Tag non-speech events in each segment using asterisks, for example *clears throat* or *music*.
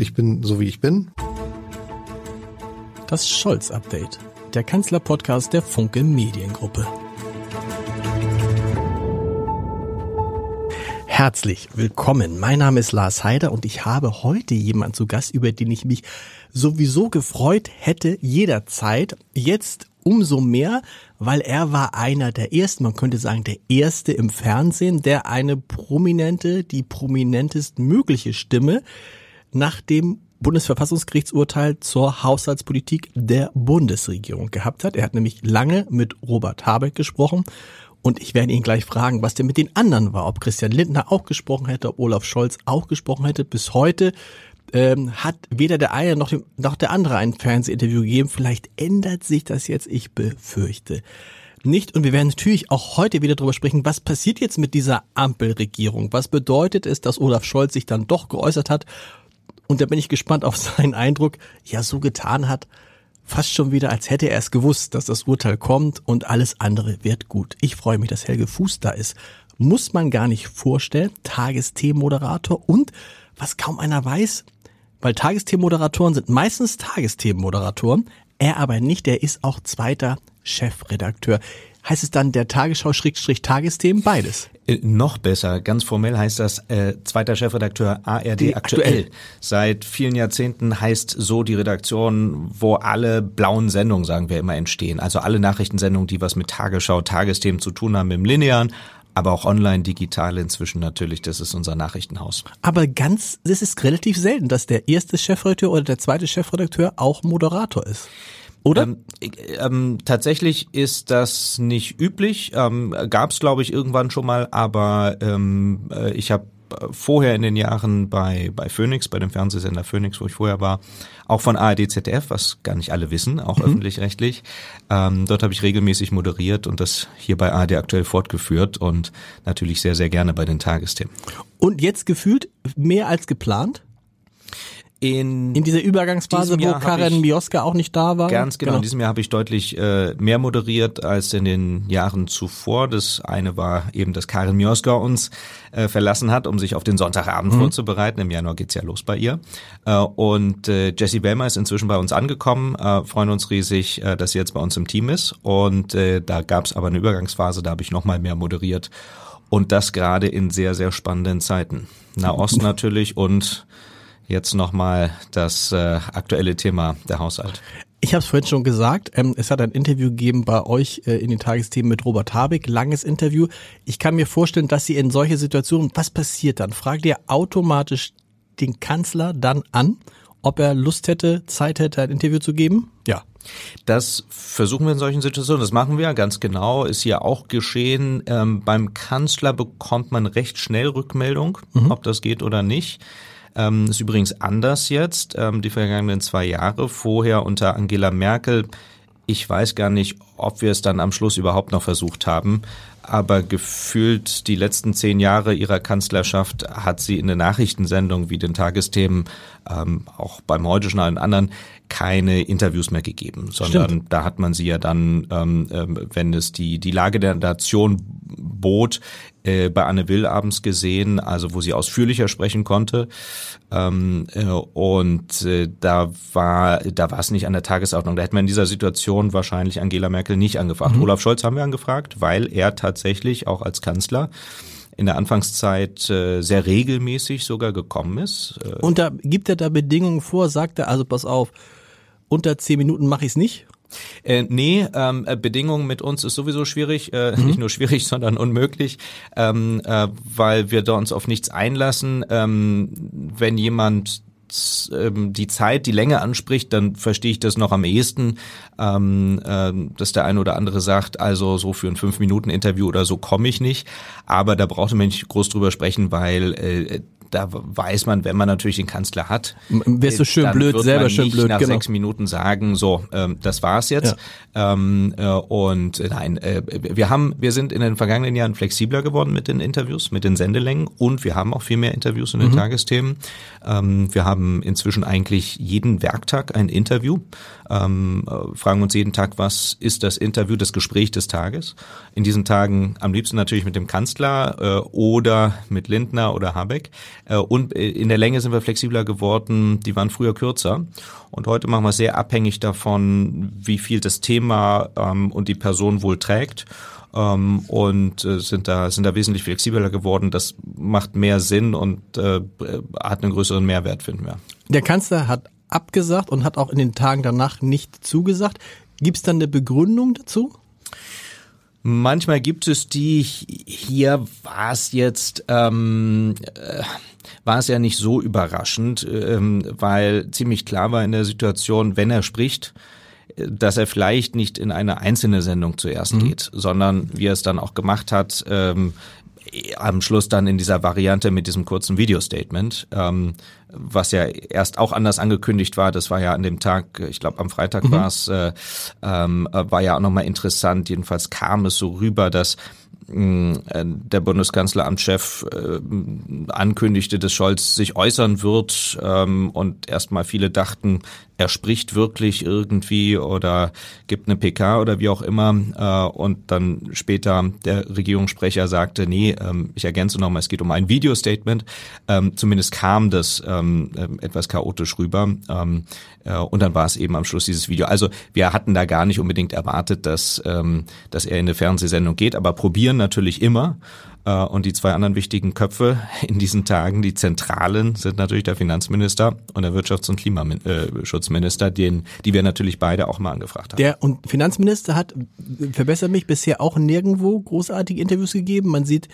Ich bin so wie ich bin. Das Scholz-Update, der Kanzler-Podcast der Funke Mediengruppe. Herzlich willkommen. Mein Name ist Lars Heider und ich habe heute jemanden zu Gast, über den ich mich sowieso gefreut hätte jederzeit. Jetzt umso mehr, weil er war einer der ersten, man könnte sagen der erste im Fernsehen, der eine prominente, die prominentest mögliche Stimme nach dem Bundesverfassungsgerichtsurteil zur Haushaltspolitik der Bundesregierung gehabt hat. Er hat nämlich lange mit Robert Habeck gesprochen und ich werde ihn gleich fragen, was denn mit den anderen war, ob Christian Lindner auch gesprochen hätte, ob Olaf Scholz auch gesprochen hätte. Bis heute ähm, hat weder der eine noch, dem, noch der andere ein Fernsehinterview gegeben. Vielleicht ändert sich das jetzt, ich befürchte nicht. Und wir werden natürlich auch heute wieder darüber sprechen, was passiert jetzt mit dieser Ampelregierung? Was bedeutet es, dass Olaf Scholz sich dann doch geäußert hat? Und da bin ich gespannt auf *laughs* seinen Eindruck, ja so getan hat, fast schon wieder, als hätte er es gewusst, dass das Urteil kommt und alles andere wird gut. Ich freue mich, dass Helge Fuß da ist. Muss man gar nicht vorstellen. Tagesthemenmoderator und, was kaum einer weiß, weil Tagesthemenmoderatoren sind meistens Tagesthemenmoderatoren, er aber nicht, er ist auch zweiter Chefredakteur. Heißt es dann der Tagesschau-Tagesthemen beides? Äh, noch besser, ganz formell heißt das äh, zweiter Chefredakteur ARD die aktuell. aktuell. Seit vielen Jahrzehnten heißt so die Redaktion, wo alle blauen Sendungen, sagen wir immer, entstehen. Also alle Nachrichtensendungen, die was mit Tagesschau, Tagesthemen zu tun haben im Linearen, aber auch online, digital inzwischen natürlich. Das ist unser Nachrichtenhaus. Aber ganz, es ist relativ selten, dass der erste Chefredakteur oder der zweite Chefredakteur auch Moderator ist. Oder? Ähm, ähm, tatsächlich ist das nicht üblich. Ähm, Gab es, glaube ich, irgendwann schon mal, aber ähm, äh, ich habe vorher in den Jahren bei, bei Phoenix, bei dem Fernsehsender Phoenix, wo ich vorher war, auch von ARD ZDF, was gar nicht alle wissen, auch mhm. öffentlich-rechtlich. Ähm, dort habe ich regelmäßig moderiert und das hier bei ARD aktuell fortgeführt und natürlich sehr, sehr gerne bei den Tagesthemen. Und jetzt gefühlt mehr als geplant? In, in dieser Übergangsphase, wo Karen Mioska auch nicht da war? Ganz genau. genau. In diesem Jahr habe ich deutlich äh, mehr moderiert als in den Jahren zuvor. Das eine war eben, dass Karen Mioska uns äh, verlassen hat, um sich auf den Sonntagabend mhm. vorzubereiten. Im Januar geht's ja los bei ihr. Äh, und äh, Jessie Bellmer ist inzwischen bei uns angekommen. Äh, freuen uns riesig, äh, dass sie jetzt bei uns im Team ist. Und äh, da gab's aber eine Übergangsphase, da habe ich nochmal mehr moderiert. Und das gerade in sehr, sehr spannenden Zeiten. Nahost *laughs* natürlich und jetzt nochmal das äh, aktuelle Thema der Haushalt. Ich habe es vorhin schon gesagt, ähm, es hat ein Interview gegeben bei euch äh, in den Tagesthemen mit Robert Habeck, langes Interview. Ich kann mir vorstellen, dass Sie in solche Situationen, was passiert dann? Fragt ihr automatisch den Kanzler dann an, ob er Lust hätte, Zeit hätte, ein Interview zu geben? Ja. Das versuchen wir in solchen Situationen, das machen wir ganz genau, ist hier auch geschehen. Ähm, beim Kanzler bekommt man recht schnell Rückmeldung, mhm. ob das geht oder nicht. Ähm, ist übrigens anders jetzt, ähm, die vergangenen zwei Jahre. Vorher unter Angela Merkel. Ich weiß gar nicht, ob wir es dann am Schluss überhaupt noch versucht haben. Aber gefühlt die letzten zehn Jahre ihrer Kanzlerschaft hat sie in der Nachrichtensendung wie den Tagesthemen, ähm, auch beim Heute Journal und anderen, keine Interviews mehr gegeben, sondern Stimmt. da hat man sie ja dann, ähm, äh, wenn es die, die Lage der Nation bot, äh, bei Anne Will abends gesehen, also wo sie ausführlicher sprechen konnte. Ähm, äh, und äh, da war da war es nicht an der Tagesordnung. Da hätte man in dieser Situation wahrscheinlich Angela Merkel nicht angefragt. Mhm. Olaf Scholz haben wir angefragt, weil er tatsächlich auch als Kanzler in der Anfangszeit äh, sehr regelmäßig sogar gekommen ist. Äh, und da gibt er da Bedingungen vor, sagt er, also pass auf, unter zehn Minuten mache ich es nicht? Äh, nee, ähm, äh, Bedingungen mit uns ist sowieso schwierig, äh, mhm. nicht nur schwierig, *laughs* sondern unmöglich, ähm, äh, weil wir da uns auf nichts einlassen. Ähm, wenn jemand ähm, die Zeit, die Länge anspricht, dann verstehe ich das noch am ehesten, ähm, äh, dass der eine oder andere sagt, also so für ein fünf Minuten Interview oder so komme ich nicht. Aber da braucht man nicht groß drüber sprechen, weil äh, da weiß man, wenn man natürlich den Kanzler hat, wärst du schön blöd, selber schön blöd, nach genau. sechs Minuten sagen, so, ähm, das war's jetzt. Ja. Ähm, äh, und äh, nein, äh, wir haben, wir sind in den vergangenen Jahren flexibler geworden mit den Interviews, mit den Sendelängen und wir haben auch viel mehr Interviews in den mhm. Tagesthemen. Ähm, wir haben inzwischen eigentlich jeden Werktag ein Interview, ähm, äh, fragen uns jeden Tag, was ist das Interview, das Gespräch des Tages. In diesen Tagen am liebsten natürlich mit dem Kanzler äh, oder mit Lindner oder Habeck. Äh, und in der Länge sind wir flexibler geworden, die waren früher kürzer. Und heute machen wir sehr abhängig davon, wie viel das Thema ähm, und die Person wohl trägt ähm, und äh, sind da sind da wesentlich flexibler geworden. Das macht mehr Sinn und äh, hat einen größeren Mehrwert, finden wir. Der Kanzler hat abgesagt und hat auch in den Tagen danach nicht zugesagt. Gibt es dann eine Begründung dazu? Manchmal gibt es die, hier war es jetzt, ähm, äh, war es ja nicht so überraschend, ähm, weil ziemlich klar war in der Situation, wenn er spricht, dass er vielleicht nicht in eine einzelne Sendung zuerst mhm. geht, sondern wie er es dann auch gemacht hat, ähm, am Schluss dann in dieser Variante mit diesem kurzen Video-Statement, ähm, was ja erst auch anders angekündigt war. Das war ja an dem Tag, ich glaube am Freitag mhm. war es, äh, ähm, war ja auch nochmal interessant. Jedenfalls kam es so rüber, dass äh, der Bundeskanzleramtschef äh, ankündigte, dass Scholz sich äußern wird ähm, und erstmal viele dachten, er spricht wirklich irgendwie oder gibt eine PK oder wie auch immer äh, und dann später der Regierungssprecher sagte, nee, ähm, ich ergänze nochmal, es geht um ein Video-Statement. Ähm, zumindest kam das ähm, äh, etwas chaotisch rüber ähm, äh, und dann war es eben am Schluss dieses Video. Also wir hatten da gar nicht unbedingt erwartet, dass, ähm, dass er in eine Fernsehsendung geht, aber probieren natürlich immer äh, und die zwei anderen wichtigen Köpfe in diesen Tagen, die Zentralen, sind natürlich der Finanzminister und der Wirtschafts- und Klimaschutzminister, den, die wir natürlich beide auch mal angefragt haben. Der und Finanzminister hat, verbessert mich, bisher auch nirgendwo großartige Interviews gegeben. Man sieht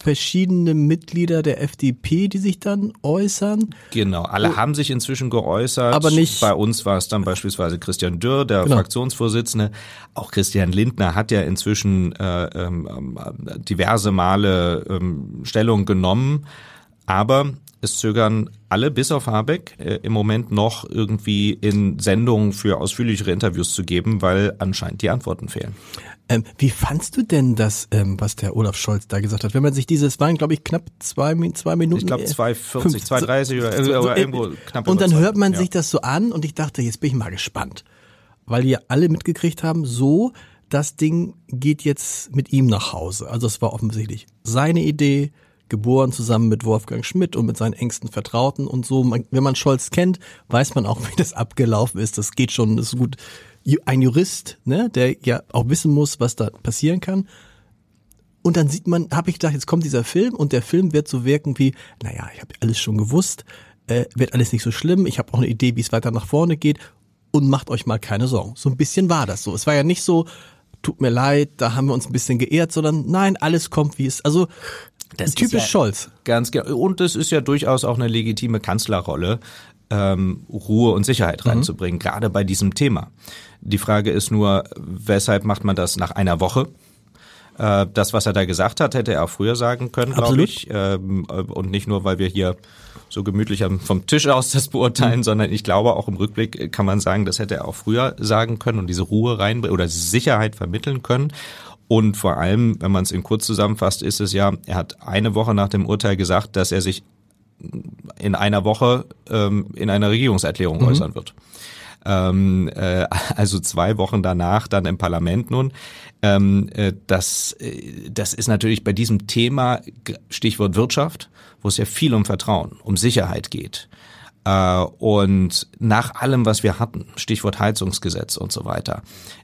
verschiedene Mitglieder der FDP, die sich dann äußern. Genau, alle oh. haben sich inzwischen geäußert. Aber nicht. Bei uns war es dann beispielsweise Christian Dürr, der genau. Fraktionsvorsitzende. Auch Christian Lindner hat ja inzwischen äh, ähm, diverse Male ähm, Stellung genommen. Aber es zögern alle bis auf Habeck äh, im Moment noch irgendwie in Sendungen für ausführlichere Interviews zu geben, weil anscheinend die Antworten fehlen. Ähm, wie fandst du denn das, ähm, was der Olaf Scholz da gesagt hat? Wenn man sich dieses, waren glaube ich knapp zwei, zwei Minuten. Ich glaube 2,40, 2,30 oder, so, oder irgendwo knapp. Und dann hört man ja. sich das so an und ich dachte, jetzt bin ich mal gespannt. Weil ja alle mitgekriegt haben, so, das Ding geht jetzt mit ihm nach Hause. Also es war offensichtlich seine Idee, geboren zusammen mit Wolfgang Schmidt und mit seinen engsten Vertrauten und so. wenn man Scholz kennt, weiß man auch, *laughs* wie das abgelaufen ist. Das geht schon, das ist gut ein Jurist, ne, der ja auch wissen muss, was da passieren kann. Und dann sieht man, habe ich gedacht, jetzt kommt dieser Film und der Film wird so wirken wie, naja, ich habe alles schon gewusst, äh, wird alles nicht so schlimm, ich habe auch eine Idee, wie es weiter nach vorne geht und macht euch mal keine Sorgen. So ein bisschen war das so. Es war ja nicht so, tut mir leid, da haben wir uns ein bisschen geehrt, sondern nein, alles kommt wie es. Also das typisch ja Scholz. Ganz genau. Und es ist ja durchaus auch eine legitime Kanzlerrolle, ähm, Ruhe und Sicherheit mhm. reinzubringen, mhm. gerade bei diesem Thema. Die Frage ist nur, weshalb macht man das nach einer Woche? Äh, das, was er da gesagt hat, hätte er auch früher sagen können, glaube ich. Ähm, und nicht nur, weil wir hier so gemütlich vom Tisch aus das beurteilen, mhm. sondern ich glaube auch im Rückblick kann man sagen, das hätte er auch früher sagen können und diese Ruhe rein oder Sicherheit vermitteln können. Und vor allem, wenn man es in kurz zusammenfasst, ist es ja, er hat eine Woche nach dem Urteil gesagt, dass er sich in einer Woche ähm, in einer Regierungserklärung mhm. äußern wird. Ähm, äh, also zwei Wochen danach dann im Parlament nun. Ähm, äh, das, äh, das ist natürlich bei diesem Thema, Stichwort Wirtschaft, wo es ja viel um Vertrauen, um Sicherheit geht. Äh, und nach allem, was wir hatten, Stichwort Heizungsgesetz und so weiter,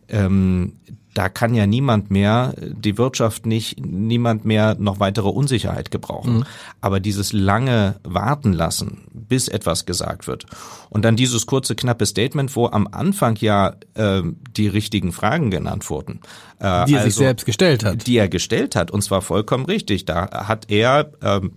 ähm, da kann ja niemand mehr, die Wirtschaft nicht, niemand mehr noch weitere Unsicherheit gebrauchen. Mhm. Aber dieses lange Warten lassen, bis etwas gesagt wird. Und dann dieses kurze, knappe Statement, wo am Anfang ja äh, die richtigen Fragen genannt wurden. Äh, die er also, sich selbst gestellt hat. Die er gestellt hat, und zwar vollkommen richtig. Da hat er ähm,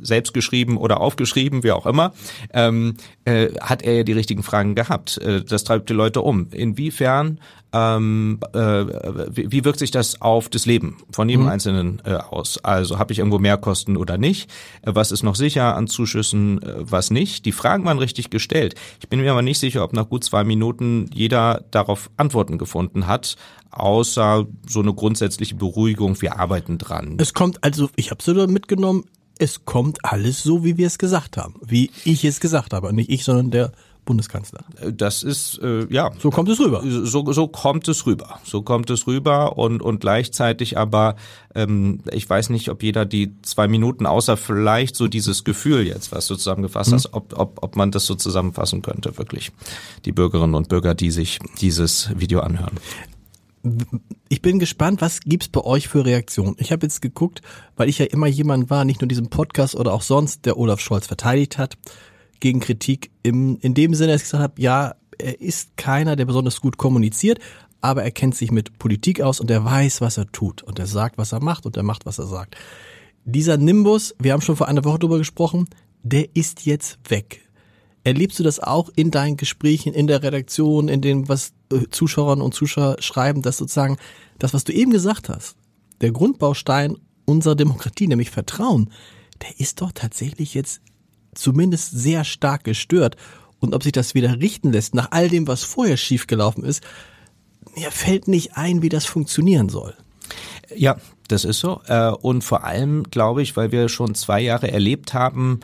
selbst geschrieben oder aufgeschrieben, wie auch immer, ähm, äh, hat er ja die richtigen Fragen gehabt. Äh, das treibt die Leute um. Inwiefern, ähm, äh, wie, wie wirkt sich das auf das Leben von jedem mhm. Einzelnen äh, aus? Also habe ich irgendwo Mehrkosten oder nicht? Äh, was ist noch sicher an Zuschüssen, äh, was nicht? Die Fragen waren richtig gestellt. Ich bin mir aber nicht sicher, ob nach gut zwei Minuten jeder darauf Antworten gefunden hat außer so eine grundsätzliche Beruhigung, wir arbeiten dran. Es kommt also, ich habe so mitgenommen, es kommt alles so, wie wir es gesagt haben, wie ich es gesagt habe. Nicht ich, sondern der Bundeskanzler. Das ist äh, ja so kommt es rüber. So, so kommt es rüber. So kommt es rüber und und gleichzeitig aber ähm, ich weiß nicht, ob jeder die zwei Minuten außer vielleicht so dieses Gefühl jetzt, was du zusammengefasst mhm. hast, ob, ob ob man das so zusammenfassen könnte wirklich. Die Bürgerinnen und Bürger, die sich dieses Video anhören. Ich bin gespannt, was gibt's bei euch für Reaktionen? Ich habe jetzt geguckt, weil ich ja immer jemand war, nicht nur diesem Podcast oder auch sonst, der Olaf Scholz verteidigt hat gegen Kritik im, in dem Sinne, dass ich gesagt habe, ja, er ist keiner, der besonders gut kommuniziert, aber er kennt sich mit Politik aus und er weiß, was er tut und er sagt, was er macht und er macht, was er sagt. Dieser Nimbus, wir haben schon vor einer Woche drüber gesprochen, der ist jetzt weg. Erlebst du das auch in deinen Gesprächen, in der Redaktion, in dem, was äh, Zuschauerinnen und Zuschauer schreiben, dass sozusagen das, was du eben gesagt hast, der Grundbaustein unserer Demokratie, nämlich Vertrauen, der ist doch tatsächlich jetzt zumindest sehr stark gestört. Und ob sich das wieder richten lässt, nach all dem, was vorher schiefgelaufen ist, mir fällt nicht ein, wie das funktionieren soll. Ja, das ist so. Äh, und vor allem, glaube ich, weil wir schon zwei Jahre erlebt haben,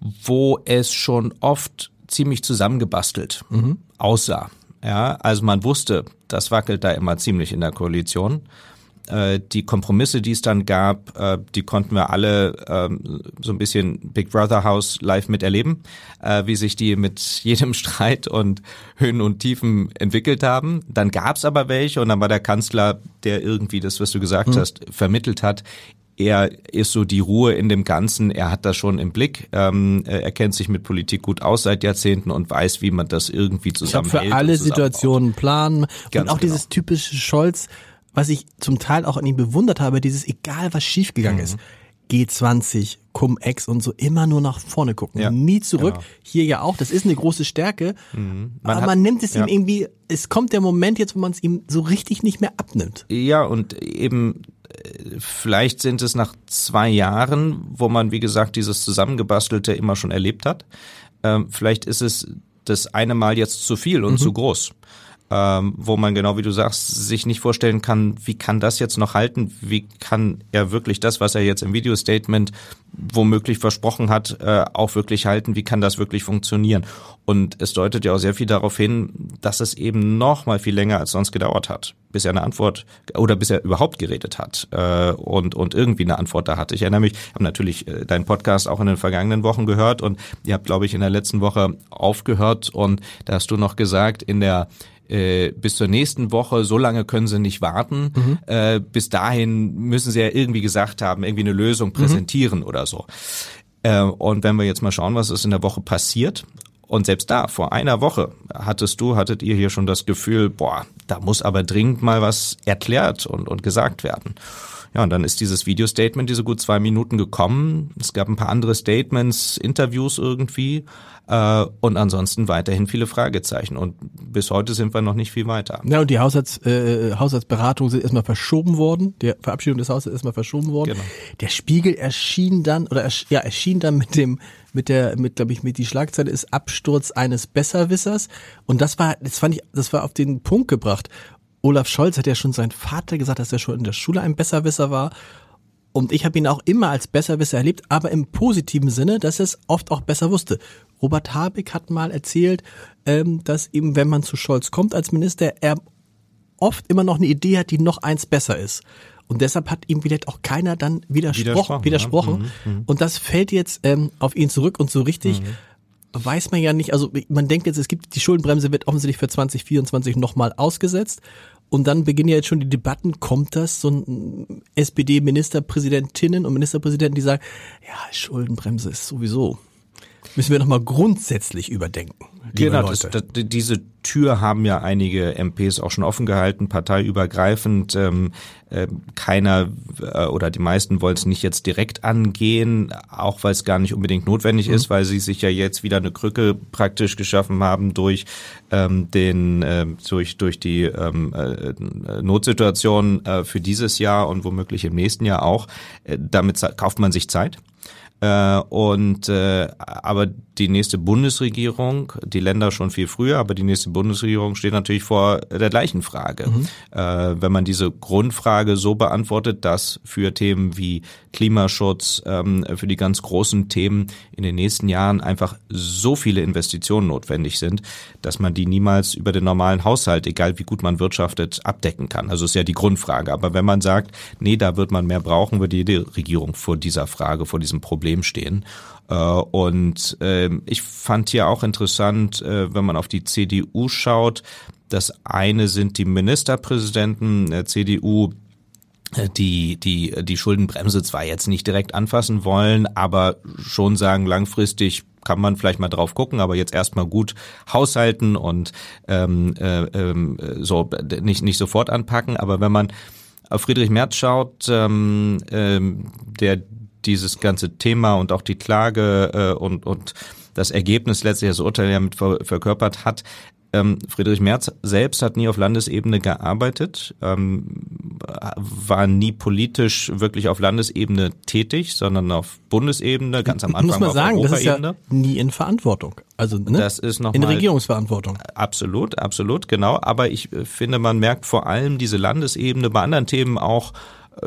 wo es schon oft ziemlich zusammengebastelt mhm. aussah. Ja, also man wusste, das wackelt da immer ziemlich in der Koalition. Äh, die Kompromisse, die es dann gab, äh, die konnten wir alle ähm, so ein bisschen Big Brother House live miterleben, äh, wie sich die mit jedem *laughs* Streit und Höhen und Tiefen entwickelt haben. Dann gab es aber welche und dann war der Kanzler, der irgendwie das, was du gesagt mhm. hast, vermittelt hat, er ist so die Ruhe in dem Ganzen, er hat das schon im Blick, ähm, er kennt sich mit Politik gut aus seit Jahrzehnten und weiß, wie man das irgendwie zusammenhält. Ich für alle Situationen planen Ganz und auch genau. dieses typische Scholz, was ich zum Teil auch an ihm bewundert habe, dieses egal was schiefgegangen mhm. ist. G20, Cum-Ex und so immer nur nach vorne gucken, ja, nie zurück. Genau. Hier ja auch, das ist eine große Stärke, mhm. man aber hat, man nimmt es ja. ihm irgendwie, es kommt der Moment jetzt, wo man es ihm so richtig nicht mehr abnimmt. Ja, und eben äh, vielleicht sind es nach zwei Jahren, wo man, wie gesagt, dieses Zusammengebastelte immer schon erlebt hat. Ähm, vielleicht ist es das eine Mal jetzt zu viel und mhm. zu groß ähm, wo man genau wie du sagst, sich nicht vorstellen kann, wie kann das jetzt noch halten, wie kann er wirklich das, was er jetzt im Video-Statement womöglich versprochen hat, äh, auch wirklich halten, wie kann das wirklich funktionieren. Und es deutet ja auch sehr viel darauf hin, dass es eben noch mal viel länger als sonst gedauert hat, bis er eine Antwort oder bis er überhaupt geredet hat äh, und, und irgendwie eine Antwort da hatte. Ich erinnere mich, ich habe natürlich äh, deinen Podcast auch in den vergangenen Wochen gehört und ihr habt, glaube ich, in der letzten Woche aufgehört und da hast du noch gesagt, in der äh, bis zur nächsten Woche, so lange können sie nicht warten. Mhm. Äh, bis dahin müssen sie ja irgendwie gesagt haben, irgendwie eine Lösung mhm. präsentieren mhm. oder so. Äh, und wenn wir jetzt mal schauen, was ist in der Woche passiert. Und selbst da, vor einer Woche, hattest du, hattet ihr hier schon das Gefühl, boah, da muss aber dringend mal was erklärt und, und gesagt werden. Ja, und dann ist dieses Video-Statement, diese gut zwei Minuten gekommen. Es gab ein paar andere Statements, Interviews irgendwie. Äh, und ansonsten weiterhin viele Fragezeichen. Und bis heute sind wir noch nicht viel weiter. Ja, und die Haushalts, äh, Haushaltsberatungen sind erstmal verschoben worden. Die Verabschiedung des Haushalts ist erstmal verschoben worden. Genau. Der Spiegel erschien dann, oder ja, erschien dann mit dem, mit der, mit, glaube ich, mit die Schlagzeile ist Absturz eines Besserwissers. Und das war, das fand ich, das war auf den Punkt gebracht. Olaf Scholz hat ja schon sein Vater gesagt, dass er schon in der Schule ein Besserwisser war. Und ich habe ihn auch immer als Besserwisser erlebt, aber im positiven Sinne, dass er es oft auch besser wusste. Robert Habeck hat mal erzählt, ähm, dass eben, wenn man zu Scholz kommt als Minister, er oft immer noch eine Idee hat, die noch eins besser ist. Und deshalb hat ihm vielleicht auch keiner dann widersprochen. widersprochen, widersprochen. Ja. Mhm, mhm, und das fällt jetzt ähm, auf ihn zurück und so richtig. Mhm weiß man ja nicht, also man denkt jetzt, es gibt, die Schuldenbremse wird offensichtlich für 2024 nochmal ausgesetzt. Und dann beginnen ja jetzt schon die Debatten, kommt das, so ein SPD-Ministerpräsidentinnen und Ministerpräsidenten, die sagen, ja, Schuldenbremse ist sowieso müssen wir nochmal grundsätzlich überdenken. Genau, das, das, diese Tür haben ja einige MPs auch schon offen gehalten, parteiübergreifend. Ähm, äh, keiner äh, oder die meisten wollen es nicht jetzt direkt angehen, auch weil es gar nicht unbedingt notwendig mhm. ist, weil sie sich ja jetzt wieder eine Krücke praktisch geschaffen haben durch ähm, den äh, durch durch die ähm, äh, Notsituation äh, für dieses Jahr und womöglich im nächsten Jahr auch. Äh, damit kauft man sich Zeit. Äh, und äh, aber die nächste Bundesregierung, die Länder schon viel früher, aber die nächste Bundesregierung steht natürlich vor der gleichen Frage. Mhm. Äh, wenn man diese Grundfrage so beantwortet, dass für Themen wie Klimaschutz, ähm, für die ganz großen Themen in den nächsten Jahren einfach so viele Investitionen notwendig sind, dass man die niemals über den normalen Haushalt, egal wie gut man wirtschaftet, abdecken kann. Also ist ja die Grundfrage. Aber wenn man sagt, nee, da wird man mehr brauchen, wird jede Regierung vor dieser Frage, vor diesem Problem stehen. Äh, und ähm, ich fand hier auch interessant, äh, wenn man auf die CDU schaut, das eine sind die Ministerpräsidenten der CDU, äh, die die die Schuldenbremse zwar jetzt nicht direkt anfassen wollen, aber schon sagen langfristig kann man vielleicht mal drauf gucken, aber jetzt erstmal gut haushalten und ähm, äh, äh, so nicht nicht sofort anpacken. Aber wenn man auf Friedrich Merz schaut, ähm, ähm, der dieses ganze Thema und auch die Klage äh, und, und das Ergebnis letztlich das Urteil ja mit verkörpert hat. Ähm, Friedrich Merz selbst hat nie auf Landesebene gearbeitet, ähm, war nie politisch wirklich auf Landesebene tätig, sondern auf Bundesebene, ganz am Anfang Muss man sagen, das ist ja nie in Verantwortung. Also ne? das ist noch in Regierungsverantwortung. Absolut, absolut, genau. Aber ich äh, finde, man merkt vor allem diese Landesebene bei anderen Themen auch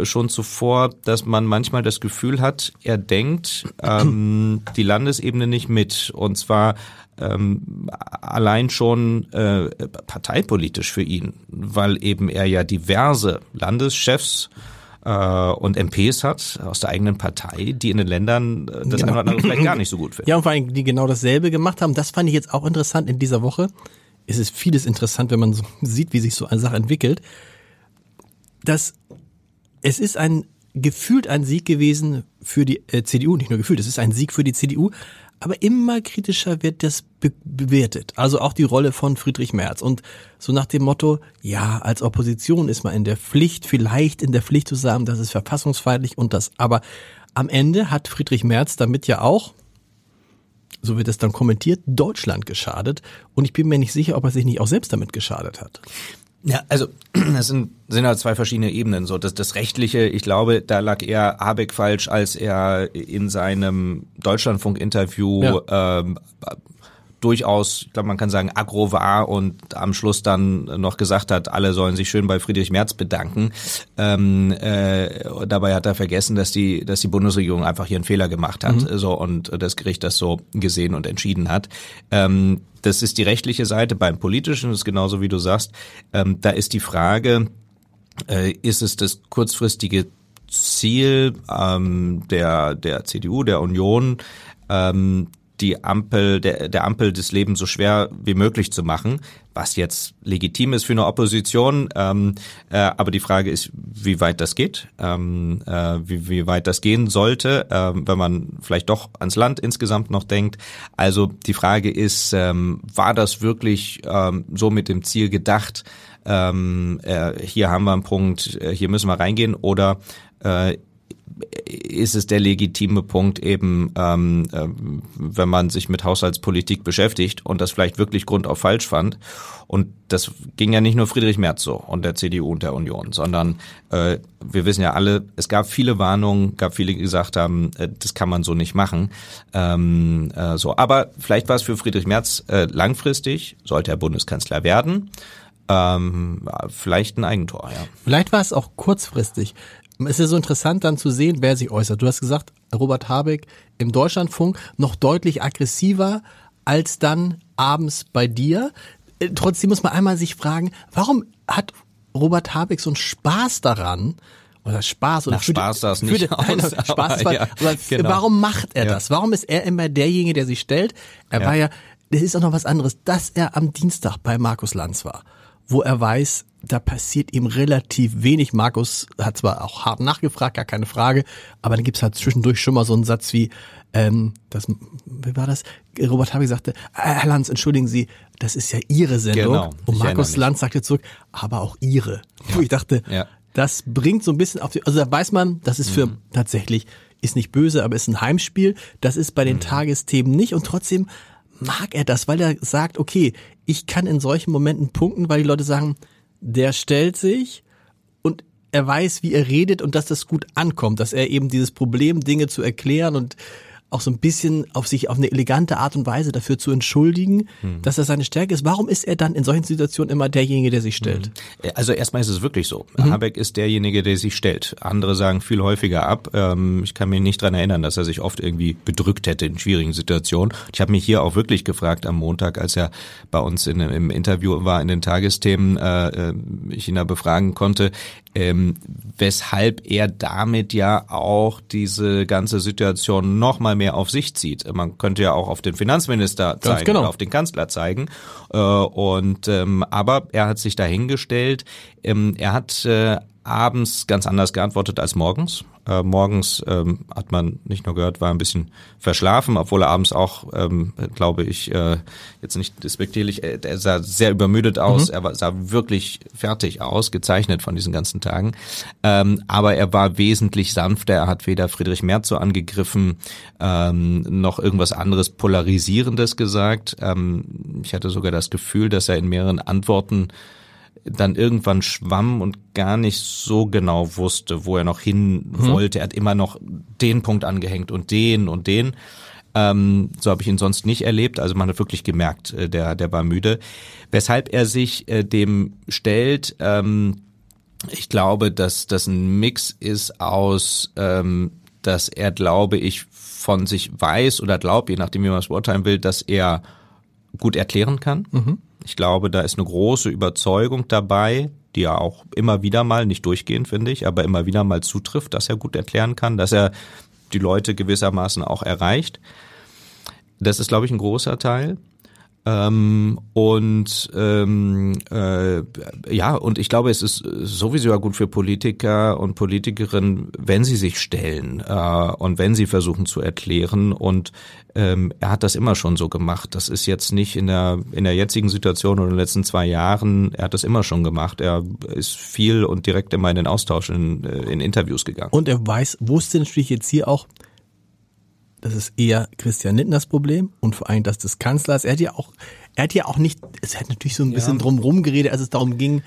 schon zuvor, dass man manchmal das Gefühl hat, er denkt ähm, *clears throat* die Landesebene nicht mit. Und zwar ähm, allein schon äh, parteipolitisch für ihn, weil eben er ja diverse Landeschefs äh, und MPs hat aus der eigenen Partei, die in den Ländern äh, das genau. eine oder andere vielleicht gar nicht so gut *clears throat* finden. Ja, und vor allem, die genau dasselbe gemacht haben. Das fand ich jetzt auch interessant in dieser Woche. Es ist vieles interessant, wenn man so *laughs* sieht, wie sich so eine Sache entwickelt. Dass es ist ein gefühlt ein Sieg gewesen für die äh, CDU, nicht nur gefühlt, es ist ein Sieg für die CDU, aber immer kritischer wird das be bewertet. Also auch die Rolle von Friedrich Merz und so nach dem Motto, ja, als Opposition ist man in der Pflicht, vielleicht in der Pflicht zu sagen, das ist verfassungsfeindlich und das, aber am Ende hat Friedrich Merz damit ja auch so wird es dann kommentiert, Deutschland geschadet. Und ich bin mir nicht sicher, ob er sich nicht auch selbst damit geschadet hat. Ja, also *clears throat* das sind, sind halt zwei verschiedene Ebenen. So das, das rechtliche, ich glaube, da lag eher Habeck falsch, als er in seinem Deutschlandfunk-Interview ja. ähm, durchaus, ich glaube, man kann sagen, aggro war und am Schluss dann noch gesagt hat, alle sollen sich schön bei Friedrich Merz bedanken. Ähm, äh, dabei hat er vergessen, dass die, dass die Bundesregierung einfach hier einen Fehler gemacht hat, mhm. so und das Gericht das so gesehen und entschieden hat. Ähm, das ist die rechtliche Seite. Beim politischen ist genauso wie du sagst. Ähm, da ist die Frage, äh, ist es das kurzfristige Ziel ähm, der der CDU, der Union, ähm, die Ampel, der, der Ampel des Lebens so schwer wie möglich zu machen, was jetzt legitim ist für eine Opposition. Ähm, äh, aber die Frage ist, wie weit das geht, ähm, äh, wie, wie weit das gehen sollte, äh, wenn man vielleicht doch ans Land insgesamt noch denkt. Also die Frage ist, ähm, war das wirklich ähm, so mit dem Ziel gedacht, ähm, äh, hier haben wir einen Punkt, äh, hier müssen wir reingehen oder äh, ist es der legitime Punkt eben, ähm, äh, wenn man sich mit Haushaltspolitik beschäftigt und das vielleicht wirklich grundauf falsch fand. Und das ging ja nicht nur Friedrich Merz so und der CDU und der Union, sondern äh, wir wissen ja alle, es gab viele Warnungen, gab viele, die gesagt haben, äh, das kann man so nicht machen. Ähm, äh, so, aber vielleicht war es für Friedrich Merz äh, langfristig, sollte er Bundeskanzler werden. Ähm, vielleicht ein Eigentor, ja. Vielleicht war es auch kurzfristig es ist so interessant dann zu sehen, wer sich äußert. Du hast gesagt, Robert Habeck im Deutschlandfunk noch deutlich aggressiver als dann abends bei dir. Äh, trotzdem muss man einmal sich fragen, warum hat Robert Habeck so einen Spaß daran, oder Spaß oder Na, Spaß das nicht *laughs* aus, nein, Spaß aber, ja, aber genau. warum macht er das? Warum ist er immer derjenige, der sich stellt? Er ja. war ja, das ist auch noch was anderes, dass er am Dienstag bei Markus Lanz war, wo er weiß, da passiert ihm relativ wenig. Markus hat zwar auch hart nachgefragt, gar keine Frage, aber dann gibt's halt zwischendurch schon mal so einen Satz wie, ähm, das, wie war das? Robert Habeck sagte, äh, Herr Lanz, entschuldigen Sie, das ist ja Ihre Sendung. Genau, Und Markus Lanz sagte zurück, aber auch Ihre. Ja. Wo ich dachte, ja. das bringt so ein bisschen auf die, also da weiß man, das ist für mhm. tatsächlich, ist nicht böse, aber ist ein Heimspiel. Das ist bei den mhm. Tagesthemen nicht und trotzdem mag er das, weil er sagt, okay, ich kann in solchen Momenten punkten, weil die Leute sagen, der stellt sich und er weiß, wie er redet und dass das gut ankommt, dass er eben dieses Problem, Dinge zu erklären und auch so ein bisschen auf sich auf eine elegante Art und Weise dafür zu entschuldigen, hm. dass das seine Stärke ist. Warum ist er dann in solchen Situationen immer derjenige, der sich stellt? Hm. Also erstmal ist es wirklich so. Mhm. Habeck ist derjenige, der sich stellt. Andere sagen viel häufiger ab. Ähm, ich kann mich nicht dran erinnern, dass er sich oft irgendwie bedrückt hätte in schwierigen Situationen. Ich habe mich hier auch wirklich gefragt am Montag, als er bei uns in, im Interview war in den Tagesthemen, äh, äh ich ihn da befragen konnte, ähm, weshalb er damit ja auch diese ganze Situation noch mal mehr auf sich zieht. Man könnte ja auch auf den Finanzminister zeigen genau. oder auf den Kanzler zeigen. Äh, und ähm, aber er hat sich dahingestellt. Ähm, er hat äh, abends ganz anders geantwortet als morgens. Äh, morgens ähm, hat man nicht nur gehört, war ein bisschen verschlafen, obwohl er abends auch, ähm, glaube ich, äh, jetzt nicht despektierlich, äh, er sah sehr übermüdet aus, mhm. er war, sah wirklich fertig aus, gezeichnet von diesen ganzen Tagen. Ähm, aber er war wesentlich sanfter, er hat weder Friedrich Merz so angegriffen, ähm, noch irgendwas anderes Polarisierendes gesagt. Ähm, ich hatte sogar das Gefühl, dass er in mehreren Antworten dann irgendwann schwamm und gar nicht so genau wusste, wo er noch hin mhm. wollte. Er hat immer noch den Punkt angehängt und den und den. Ähm, so habe ich ihn sonst nicht erlebt. Also man hat wirklich gemerkt, äh, der, der war müde. Weshalb er sich äh, dem stellt, ähm, ich glaube, dass das ein Mix ist aus, ähm, dass er, glaube ich, von sich weiß oder glaubt, je nachdem, wie man es beurteilen will, dass er gut erklären kann. Mhm. Ich glaube, da ist eine große Überzeugung dabei, die ja auch immer wieder mal, nicht durchgehend finde ich, aber immer wieder mal zutrifft, dass er gut erklären kann, dass er die Leute gewissermaßen auch erreicht. Das ist, glaube ich, ein großer Teil. Ähm, und ähm, äh, ja, und ich glaube, es ist sowieso ja gut für Politiker und Politikerinnen, wenn sie sich stellen äh, und wenn sie versuchen zu erklären. Und ähm, er hat das immer schon so gemacht. Das ist jetzt nicht in der in der jetzigen Situation oder in den letzten zwei Jahren. Er hat das immer schon gemacht. Er ist viel und direkt immer in den Austausch in, äh, in Interviews gegangen. Und er weiß, wusste natürlich jetzt hier auch, das ist eher Christian Nittners Problem und vor allem das des Kanzlers. Er hat ja auch, er hat ja auch nicht, es hat natürlich so ein bisschen ja. drumherum geredet, als es darum ging,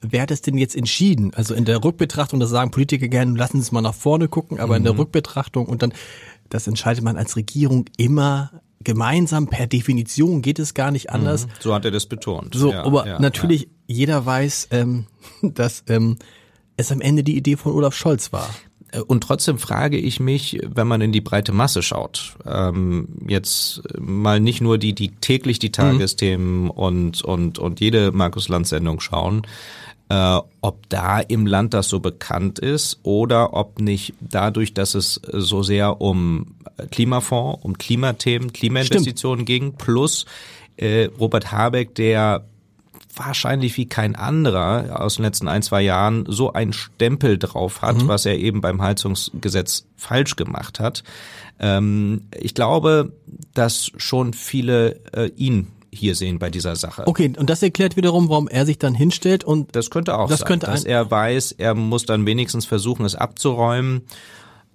wer hat es denn jetzt entschieden? Also in der Rückbetrachtung, das sagen Politiker gerne, lassen Sie es mal nach vorne gucken, aber mhm. in der mhm. Rückbetrachtung und dann, das entscheidet man als Regierung immer gemeinsam, per Definition geht es gar nicht anders. Mhm. So hat er das betont. So, ja, aber ja, natürlich, jeder weiß, ähm, *laughs* dass ähm, es am Ende die Idee von Olaf Scholz war. Äh, und trotzdem frage ich mich, wenn man in die breite Masse schaut, ähm, jetzt mal nicht nur die, die täglich die Tagesthemen mhm. und, und, und jede Markus Land Sendung schauen, äh, ob da im Land das so bekannt ist oder ob nicht dadurch, dass es so sehr um Klimafonds, um Klimathemen, Klimainvestitionen Stimmt. ging, plus äh, Robert Habeck, der wahrscheinlich wie kein anderer aus den letzten ein, zwei Jahren so ein Stempel drauf hat, mhm. was er eben beim Heizungsgesetz falsch gemacht hat. Ähm, ich glaube, dass schon viele äh, ihn hier sehen bei dieser Sache. Okay, und das erklärt wiederum, warum er sich dann hinstellt und das könnte auch das sein, könnte dass er weiß, er muss dann wenigstens versuchen, es abzuräumen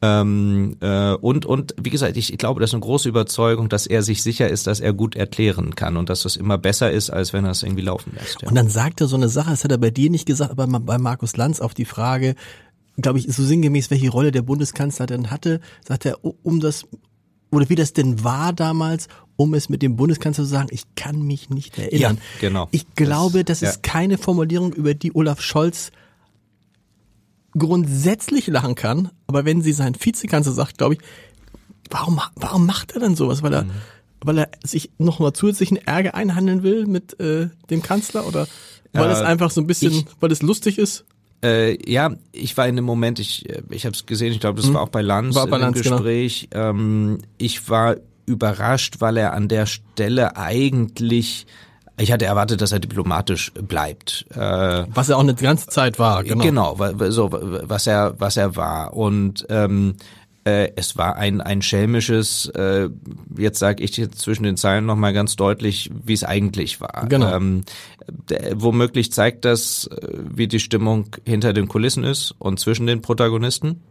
ähm, äh, und, und wie gesagt, ich, ich glaube, das ist eine große Überzeugung, dass er sich sicher ist, dass er gut erklären kann und dass das immer besser ist, als wenn er es irgendwie laufen lässt. Ja. Und dann sagt er so eine Sache, das hat er bei dir nicht gesagt, aber bei Markus Lanz auf die Frage, glaube ich, so sinngemäß, welche Rolle der Bundeskanzler denn hatte, sagt er, um das, oder wie das denn war damals, um es mit dem Bundeskanzler zu sagen, ich kann mich nicht erinnern. Ja, genau. Ich glaube, das, das ist ja. keine Formulierung, über die Olaf Scholz grundsätzlich lachen kann, aber wenn sie sein Vizekanzler sagt, glaube ich, warum, warum macht er denn sowas? Weil er, mhm. weil er sich nochmal zusätzlichen Ärger einhandeln will mit äh, dem Kanzler oder weil äh, es einfach so ein bisschen, ich, weil es lustig ist? Äh, ja, ich war in dem Moment, ich, äh, ich habe es gesehen, ich glaube, das mhm. war auch bei Lanz war bei im Lanz, genau. Gespräch. Genau. Ähm, ich war überrascht, weil er an der Stelle eigentlich ich hatte erwartet, dass er diplomatisch bleibt. Äh, was er auch eine ganze Zeit war, genau. Genau, so was er was er war und ähm, äh, es war ein ein schelmisches. Äh, jetzt sage ich jetzt zwischen den Zeilen noch mal ganz deutlich, wie es eigentlich war. Genau. Ähm, womöglich zeigt das, äh, wie die Stimmung hinter den Kulissen ist und zwischen den Protagonisten.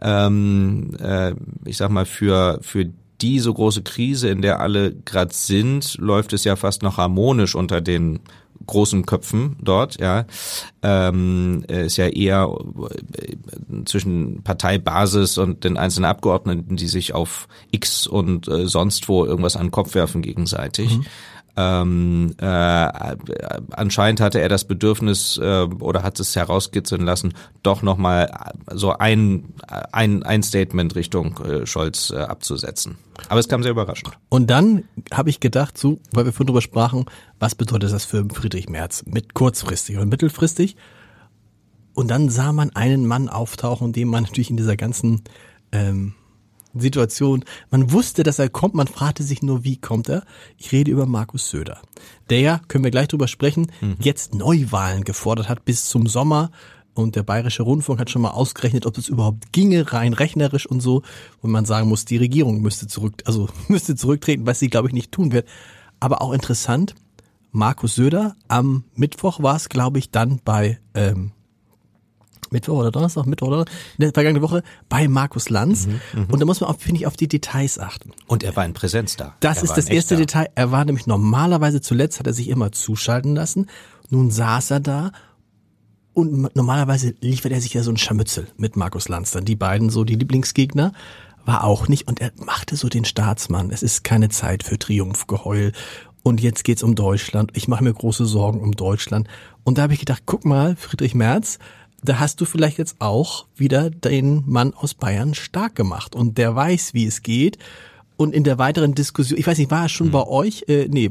Ähm, äh, ich sag mal für für die so große Krise, in der alle gerade sind, läuft es ja fast noch harmonisch unter den großen Köpfen dort, ja, ähm, ist ja eher äh, zwischen Parteibasis und den einzelnen Abgeordneten, die sich auf X und äh, sonst wo irgendwas an den Kopf werfen gegenseitig. Mhm. Ähm, äh, anscheinend hatte er das Bedürfnis äh, oder hat es herauskitzeln lassen, doch nochmal so ein, ein, ein Statement Richtung äh, Scholz äh, abzusetzen. Aber es kam sehr überraschend. Und dann habe ich gedacht, so, weil wir vorhin drüber sprachen, was bedeutet das für Friedrich Merz mit kurzfristig und mittelfristig? Und dann sah man einen Mann auftauchen, den man natürlich in dieser ganzen ähm, Situation. Man wusste, dass er kommt, man fragte sich nur, wie kommt er? Ich rede über Markus Söder. Der, können wir gleich drüber sprechen, mhm. jetzt Neuwahlen gefordert hat bis zum Sommer. Und der Bayerische Rundfunk hat schon mal ausgerechnet, ob es überhaupt ginge, rein rechnerisch und so. Und man sagen muss, die Regierung müsste zurück, also *laughs* müsste zurücktreten, was sie, glaube ich, nicht tun wird. Aber auch interessant, Markus Söder, am Mittwoch war es, glaube ich, dann bei ähm, Mittwoch oder Donnerstag, Mittwoch oder in der vergangenen Woche bei Markus Lanz. Mhm, mh. Und da muss man, finde ich, auf die Details achten. Und er war in Präsenz da. Das er ist das erste da. Detail. Er war nämlich normalerweise zuletzt, hat er sich immer zuschalten lassen. Nun saß er da und normalerweise liefert er sich ja so ein Scharmützel mit Markus Lanz. Dann die beiden so die Lieblingsgegner war auch nicht und er machte so den Staatsmann. Es ist keine Zeit für Triumphgeheul und jetzt geht's um Deutschland. Ich mache mir große Sorgen um Deutschland. Und da habe ich gedacht, guck mal, Friedrich Merz, da hast du vielleicht jetzt auch wieder den Mann aus Bayern stark gemacht und der weiß, wie es geht. Und in der weiteren Diskussion, ich weiß nicht, war er schon hm. bei euch? Äh, nee.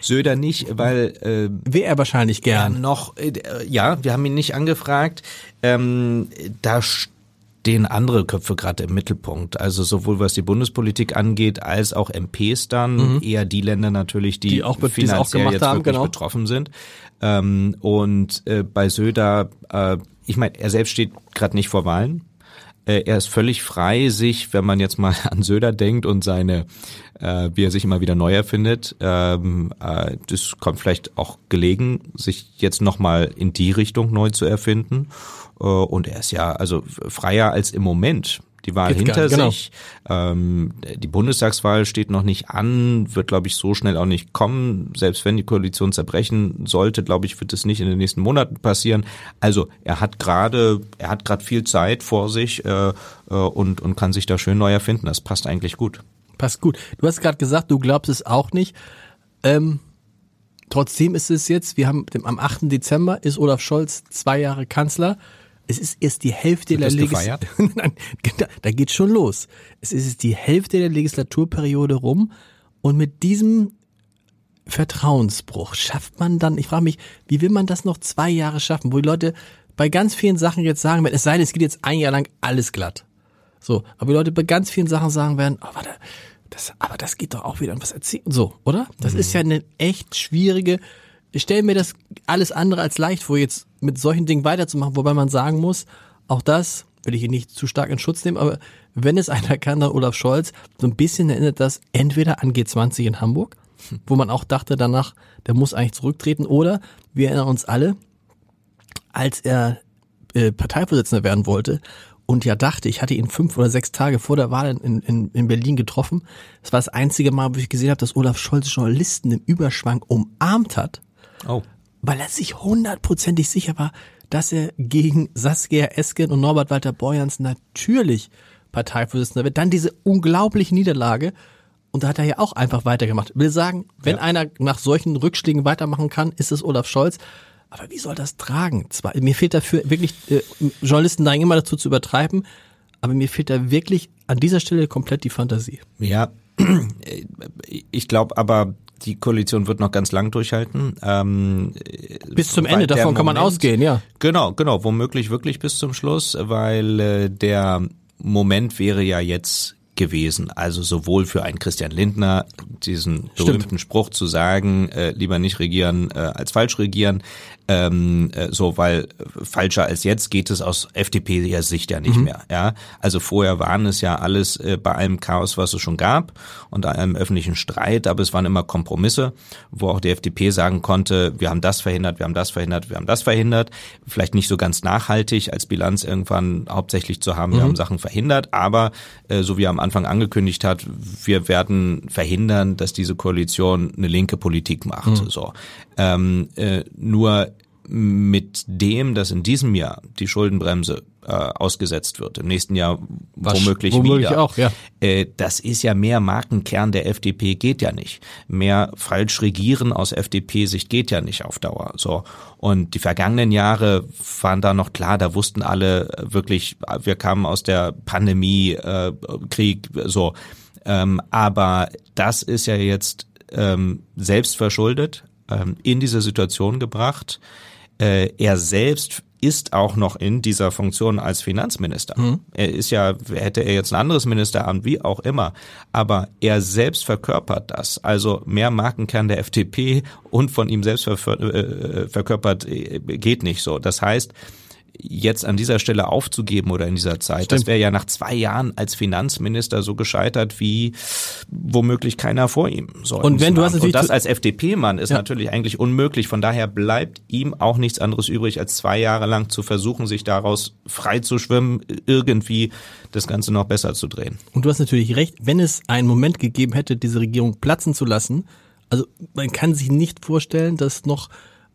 Söder nicht, weil äh, wäre er wahrscheinlich gern. Ja, noch, äh, ja, wir haben ihn nicht angefragt. Ähm, da stehen andere Köpfe gerade im Mittelpunkt. Also sowohl was die Bundespolitik angeht, als auch MPs dann, mhm. eher die Länder natürlich, die, die auch, finanziell auch jetzt haben, wirklich genau. betroffen sind. Ähm, und äh, bei Söder äh, ich meine, er selbst steht gerade nicht vor Wahlen. Äh, er ist völlig frei, sich, wenn man jetzt mal *laughs* an Söder denkt und seine, äh, wie er sich immer wieder neu erfindet, ähm, äh, das kommt vielleicht auch gelegen, sich jetzt nochmal in die Richtung neu zu erfinden. Äh, und er ist ja also freier als im Moment die Wahl Geht hinter genau. sich. Ähm, die Bundestagswahl steht noch nicht an, wird, glaube ich, so schnell auch nicht kommen. Selbst wenn die Koalition zerbrechen sollte, glaube ich, wird es nicht in den nächsten Monaten passieren. Also er hat gerade, er hat gerade viel Zeit vor sich äh, äh, und, und kann sich da schön neu erfinden. Das passt eigentlich gut. Passt gut. Du hast gerade gesagt, du glaubst es auch nicht. Ähm, trotzdem ist es jetzt, wir haben am 8. Dezember ist Olaf Scholz zwei Jahre Kanzler. Es ist erst die Hälfte der Legislatur. *laughs* da geht's schon los. Es ist die Hälfte der Legislaturperiode rum und mit diesem Vertrauensbruch schafft man dann, ich frage mich, wie will man das noch zwei Jahre schaffen, wo die Leute bei ganz vielen Sachen jetzt sagen werden, es sei denn, es geht jetzt ein Jahr lang alles glatt. So, aber die Leute bei ganz vielen Sachen sagen werden, oh, warte, das, aber das geht doch auch wieder an was erzählen, so, oder? Das mhm. ist ja eine echt schwierige ich stelle mir das alles andere als leicht vor, jetzt mit solchen Dingen weiterzumachen, wobei man sagen muss, auch das will ich ihn nicht zu stark in Schutz nehmen, aber wenn es einer kann, dann Olaf Scholz, so ein bisschen erinnert das entweder an G20 in Hamburg, wo man auch dachte danach, der muss eigentlich zurücktreten, oder wir erinnern uns alle, als er äh, Parteivorsitzender werden wollte und ja dachte, ich hatte ihn fünf oder sechs Tage vor der Wahl in, in, in Berlin getroffen. Das war das einzige Mal, wo ich gesehen habe, dass Olaf Scholz Journalisten im Überschwang umarmt hat Oh. Weil er sich hundertprozentig sicher war, dass er gegen Saskia Esken und Norbert Walter Borjans natürlich Parteivorsitzender wird. Dann diese unglaubliche Niederlage. Und da hat er ja auch einfach weitergemacht. Will sagen, wenn ja. einer nach solchen Rückschlägen weitermachen kann, ist es Olaf Scholz. Aber wie soll das tragen? Zwar, mir fehlt dafür wirklich, äh, Journalisten neigen immer dazu zu übertreiben, aber mir fehlt da wirklich an dieser Stelle komplett die Fantasie. Ja, *clears throat* ich glaube aber, die Koalition wird noch ganz lang durchhalten. Ähm, bis zum Ende, davon kann man ausgehen, ja. Genau, genau, womöglich wirklich bis zum Schluss, weil äh, der Moment wäre ja jetzt gewesen. Also sowohl für einen Christian Lindner, diesen berühmten Stimmt. Spruch zu sagen, äh, lieber nicht regieren äh, als falsch regieren, Ähm, äh, so, weil äh, falscher als jetzt geht es aus FDP-Sicht ja nicht mhm. mehr. Ja, also vorher waren es ja alles äh, bei allem Chaos, was es schon gab und einem öffentlichen Streit, aber es waren immer Kompromisse, wo auch die FDP sagen konnte, wir haben das verhindert, wir haben das verhindert, wir haben das verhindert. Vielleicht nicht so ganz nachhaltig als Bilanz irgendwann hauptsächlich zu haben, wir mhm. haben Sachen verhindert, aber äh, so wie er am Anfang angekündigt hat, wir werden verhindern, dass diese Koalition eine linke Politik macht. Mhm. So. Ähm, äh, nur mit dem, dass in diesem Jahr die Schuldenbremse äh, ausgesetzt wird, im nächsten Jahr womöglich, womöglich wieder. Auch, ja. Äh, das ist ja mehr Markenkern der FDP geht ja nicht. Mehr falsch regieren aus FDP-Sicht geht ja nicht auf Dauer. So und die vergangenen Jahre waren da noch klar, da wussten alle wirklich, wir kamen aus der Pandemie, äh, Krieg, so. Ähm, aber das ist ja jetzt ähm, selbst verschuldet ähm, in diese Situation gebracht äh, er selbst ist auch noch in dieser Funktion als Finanzminister. Mhm. Er ist ja, hätte er jetzt ein anderes Ministeramt, wie auch immer, aber er selbst verkörpert das. Also mehr Markenkern der FDP und von ihm selbst äh, verkörpert äh, geht nicht so. Das heißt, jetzt an dieser Stelle aufzugeben oder in dieser Zeit. Stimmt. Das wäre ja nach zwei Jahren als Finanzminister so gescheitert wie womöglich keiner vor ihm. So und wenn du hast und das als FDP-Mann ist ja. natürlich eigentlich unmöglich. Von daher bleibt ihm auch nichts anderes übrig, als zwei Jahre lang zu versuchen, sich daraus frei zu schwimmen, irgendwie das Ganze noch besser zu drehen. Und du hast natürlich recht, wenn es einen Moment gegeben hätte, diese Regierung platzen zu lassen, also man kann sich nicht vorstellen, dass noch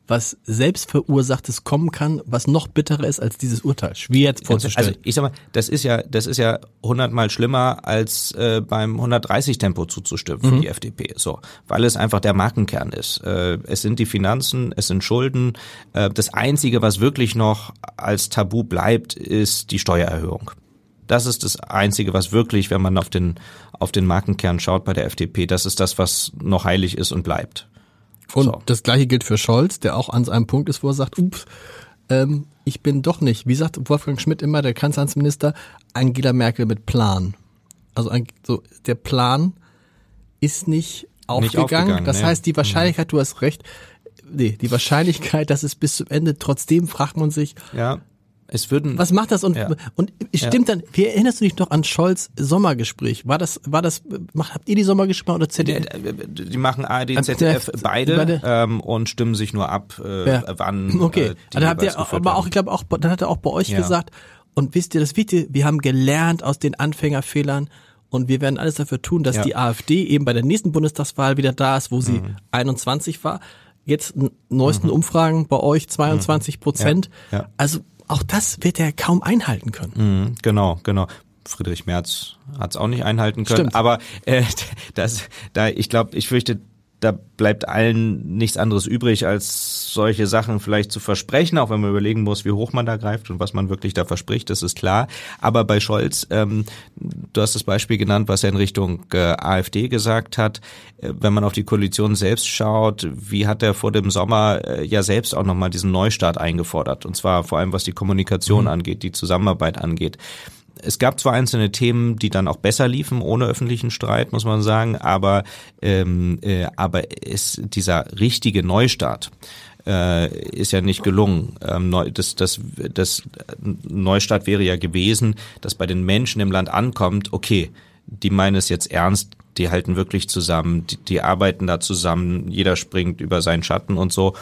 was selbstverursachtes kommen kann, was noch bitterer ist als dieses Urteil. Schwer jetzt vorzustellen. Also ich sag mal, das ist ja, das ist ja hundertmal schlimmer als äh, beim 130 Tempo zuzustimmen für mhm. die FDP. So, weil es einfach der Markenkern ist. Äh, es sind die Finanzen, es sind Schulden. Äh, das einzige, was wirklich noch als Tabu bleibt, ist die Steuererhöhung. Das ist das Einzige, was wirklich, wenn man auf den, auf den Markenkern schaut bei der FDP, das ist das, was noch heilig ist und bleibt. Und so. das gleiche gilt für Scholz, der auch an einem Punkt ist, wo er sagt, ups, ähm, ich bin doch nicht, wie sagt Wolfgang Schmidt immer, der Kanzleramtsminister, Angela Merkel mit Plan. Also so, der Plan ist nicht aufgegangen. Nicht aufgegangen das nee. heißt, die Wahrscheinlichkeit, du hast recht, nee, die Wahrscheinlichkeit, dass es bis zum Ende, trotzdem fragt man sich, ja. Es würden. Was macht das? Und, ja. und stimmt ja. dann, wie erinnerst du dich noch an Scholz Sommergespräch? War das, war das, macht, habt ihr die Sommergespräche oder ZDF? Die, die machen ARD, ZDF, beide, beide? Ähm, und stimmen sich nur ab, äh, ja. wann. *laughs* Okay. Äh, dann habt ihr, aber auch, ich glaube auch, dann hat er auch bei euch gesagt, und wisst ihr, das Wichtige, wir haben gelernt aus den Anfängerfehlern und wir werden alles dafür tun, dass die AfD eben bei der nächsten Bundestagswahl wieder da ist, wo sie mhm. 21 war. Jetzt neuesten mhm. Umfragen bei euch 22 Prozent. Ja. Ja. Also auch das wird er kaum einhalten können. Mhm, genau, genau. Friedrich Merz hat es auch nicht einhalten können. Stimmt. Aber äh, *laughs* das, da, ich glaube, ich fürchte, da bleibt allen nichts anderes übrig, als solche Sachen vielleicht zu versprechen, auch wenn man überlegen muss, wie hoch man da greift und was man wirklich da verspricht, das ist klar. Aber bei Scholz, ähm, du hast das Beispiel genannt, was er in Richtung äh, AfD gesagt hat. Äh, wenn man auf die Koalition selbst schaut, wie hat er vor dem Sommer äh, ja selbst auch nochmal diesen Neustart eingefordert? Und zwar vor allem, was die Kommunikation mhm. angeht, die Zusammenarbeit angeht es gab zwar einzelne Themen, die dann auch besser liefen, ohne öffentlichen Streit, muss man sagen, aber, ähm, äh, aber es, dieser richtige Neustart, äh, ist ja nicht gelungen. Ähm, das, das, das Neustart wäre ja gewesen, dass bei den Menschen im Land ankommt, okay, die meinen es jetzt ernst, die halten wirklich zusammen, die, die arbeiten da zusammen, jeder springt über seinen Schatten und so.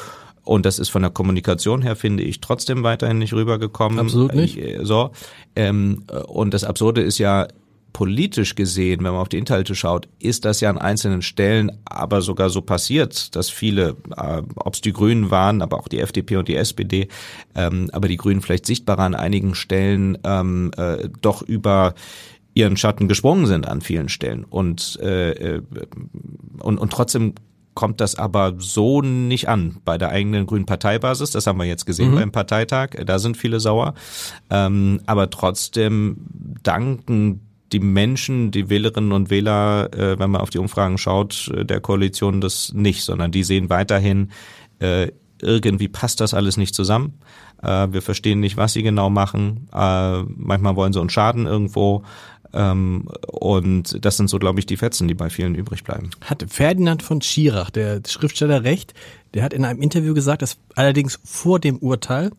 Und das ist von der Kommunikation her, finde ich, trotzdem weiterhin nicht rübergekommen. Absolut nicht. Äh, so. Ähm, und das Absurde ist ja, politisch gesehen, wenn man auf die Inhalte schaut, ist das ja an einzelnen Stellen aber sogar so passiert, dass viele, äh, ob es die Grünen waren, aber auch die FDP und die SPD, ähm, aber die Grünen vielleicht sichtbarer an einigen Stellen ähm, äh, doch über ihren Schatten gesprungen sind an vielen Stellen und äh, äh und, und trotzdem kommt das aber so nicht an bei der eigenen grünen Parteibasis. Das haben wir jetzt gesehen mhm. beim Parteitag. Da sind viele sauer. Ähm, aber trotzdem danken die Menschen, die Wählerinnen und Wähler, äh, wenn man auf die Umfragen schaut, äh, der Koalition das nicht, sondern die sehen weiterhin, äh, irgendwie passt das alles nicht zusammen. Äh, wir verstehen nicht, was sie genau machen. Äh, manchmal wollen sie uns schaden irgendwo. Ähm, und das sind so, glaube ich, die Fetzen, die bei vielen übrig bleiben. Hat Ferdinand von Schirach, der Schriftsteller, recht? Der hat in einem Interview gesagt, dass allerdings vor dem Urteil,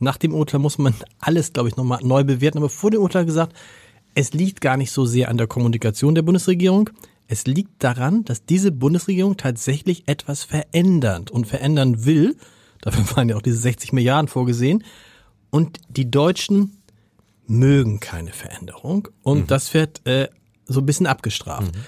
nach dem Urteil muss man alles, glaube ich, nochmal neu bewerten, aber vor dem Urteil gesagt, es liegt gar nicht so sehr an der Kommunikation der Bundesregierung. Es liegt daran, dass diese Bundesregierung tatsächlich etwas verändern und verändern will. Dafür waren ja auch diese 60 Milliarden vorgesehen. Und die Deutschen mögen keine Veränderung. Und mhm. das wird äh, so ein bisschen abgestraft. Mhm.